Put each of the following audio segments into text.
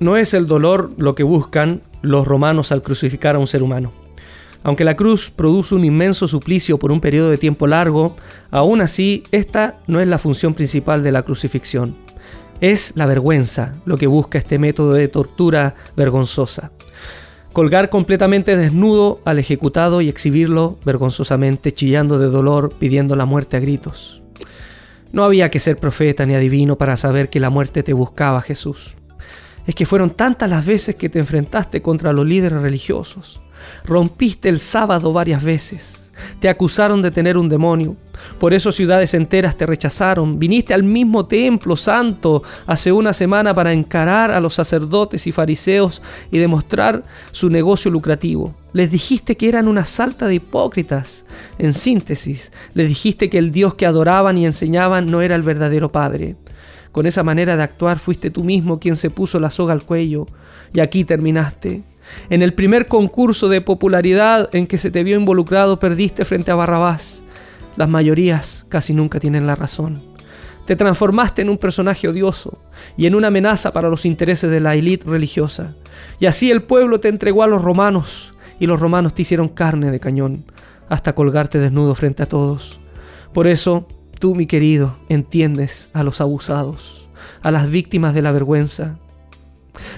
No es el dolor lo que buscan los romanos al crucificar a un ser humano. Aunque la cruz produce un inmenso suplicio por un periodo de tiempo largo, aún así esta no es la función principal de la crucifixión. Es la vergüenza lo que busca este método de tortura vergonzosa. Colgar completamente desnudo al ejecutado y exhibirlo vergonzosamente, chillando de dolor, pidiendo la muerte a gritos. No había que ser profeta ni adivino para saber que la muerte te buscaba, Jesús es que fueron tantas las veces que te enfrentaste contra los líderes religiosos. Rompiste el sábado varias veces. Te acusaron de tener un demonio. Por eso ciudades enteras te rechazaron. Viniste al mismo templo santo hace una semana para encarar a los sacerdotes y fariseos y demostrar su negocio lucrativo. Les dijiste que eran una salta de hipócritas. En síntesis, les dijiste que el Dios que adoraban y enseñaban no era el verdadero Padre. Con esa manera de actuar fuiste tú mismo quien se puso la soga al cuello y aquí terminaste. En el primer concurso de popularidad en que se te vio involucrado perdiste frente a Barrabás. Las mayorías casi nunca tienen la razón. Te transformaste en un personaje odioso y en una amenaza para los intereses de la élite religiosa. Y así el pueblo te entregó a los romanos y los romanos te hicieron carne de cañón hasta colgarte desnudo frente a todos. Por eso Tú, mi querido, entiendes a los abusados, a las víctimas de la vergüenza,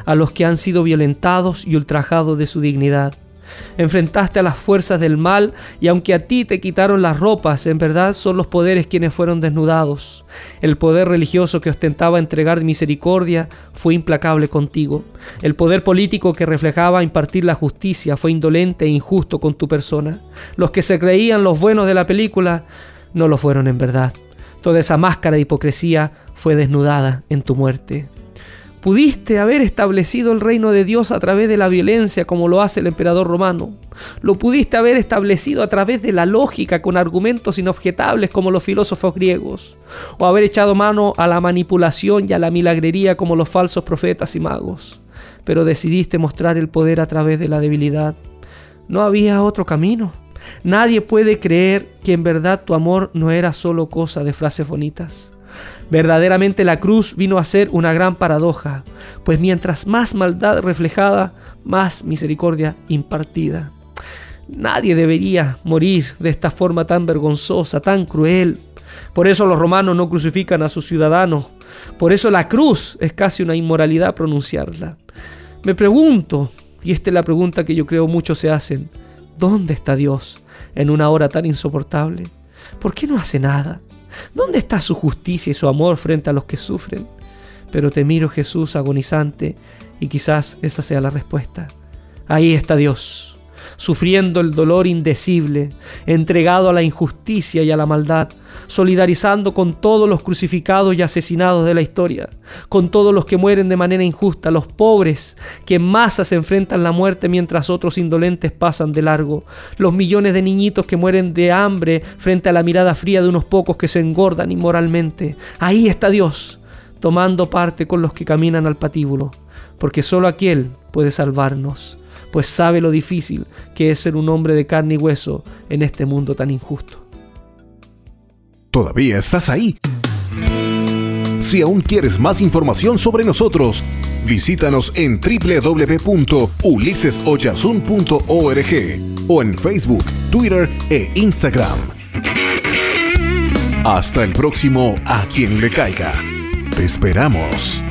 a los que han sido violentados y ultrajados de su dignidad. Enfrentaste a las fuerzas del mal y aunque a ti te quitaron las ropas, en verdad son los poderes quienes fueron desnudados. El poder religioso que ostentaba entregar misericordia fue implacable contigo. El poder político que reflejaba impartir la justicia fue indolente e injusto con tu persona. Los que se creían los buenos de la película no lo fueron en verdad. Toda esa máscara de hipocresía fue desnudada en tu muerte. Pudiste haber establecido el reino de Dios a través de la violencia como lo hace el emperador romano. Lo pudiste haber establecido a través de la lógica con argumentos inobjetables como los filósofos griegos. O haber echado mano a la manipulación y a la milagrería como los falsos profetas y magos. Pero decidiste mostrar el poder a través de la debilidad. No había otro camino. Nadie puede creer que en verdad tu amor no era solo cosa de frases bonitas. Verdaderamente la cruz vino a ser una gran paradoja, pues mientras más maldad reflejada, más misericordia impartida. Nadie debería morir de esta forma tan vergonzosa, tan cruel. Por eso los romanos no crucifican a sus ciudadanos. Por eso la cruz es casi una inmoralidad pronunciarla. Me pregunto, y esta es la pregunta que yo creo muchos se hacen, ¿Dónde está Dios en una hora tan insoportable? ¿Por qué no hace nada? ¿Dónde está su justicia y su amor frente a los que sufren? Pero te miro Jesús agonizante y quizás esa sea la respuesta. Ahí está Dios, sufriendo el dolor indecible, entregado a la injusticia y a la maldad, solidarizando con todos los crucificados y asesinados de la historia, con todos los que mueren de manera injusta, los pobres que en masas enfrentan la muerte mientras otros indolentes pasan de largo, los millones de niñitos que mueren de hambre frente a la mirada fría de unos pocos que se engordan inmoralmente. Ahí está Dios, tomando parte con los que caminan al patíbulo, porque solo aquel puede salvarnos pues sabe lo difícil que es ser un hombre de carne y hueso en este mundo tan injusto. ¿Todavía estás ahí? Si aún quieres más información sobre nosotros, visítanos en www.ulisesoyasun.org o en Facebook, Twitter e Instagram. Hasta el próximo A quien le caiga. Te esperamos.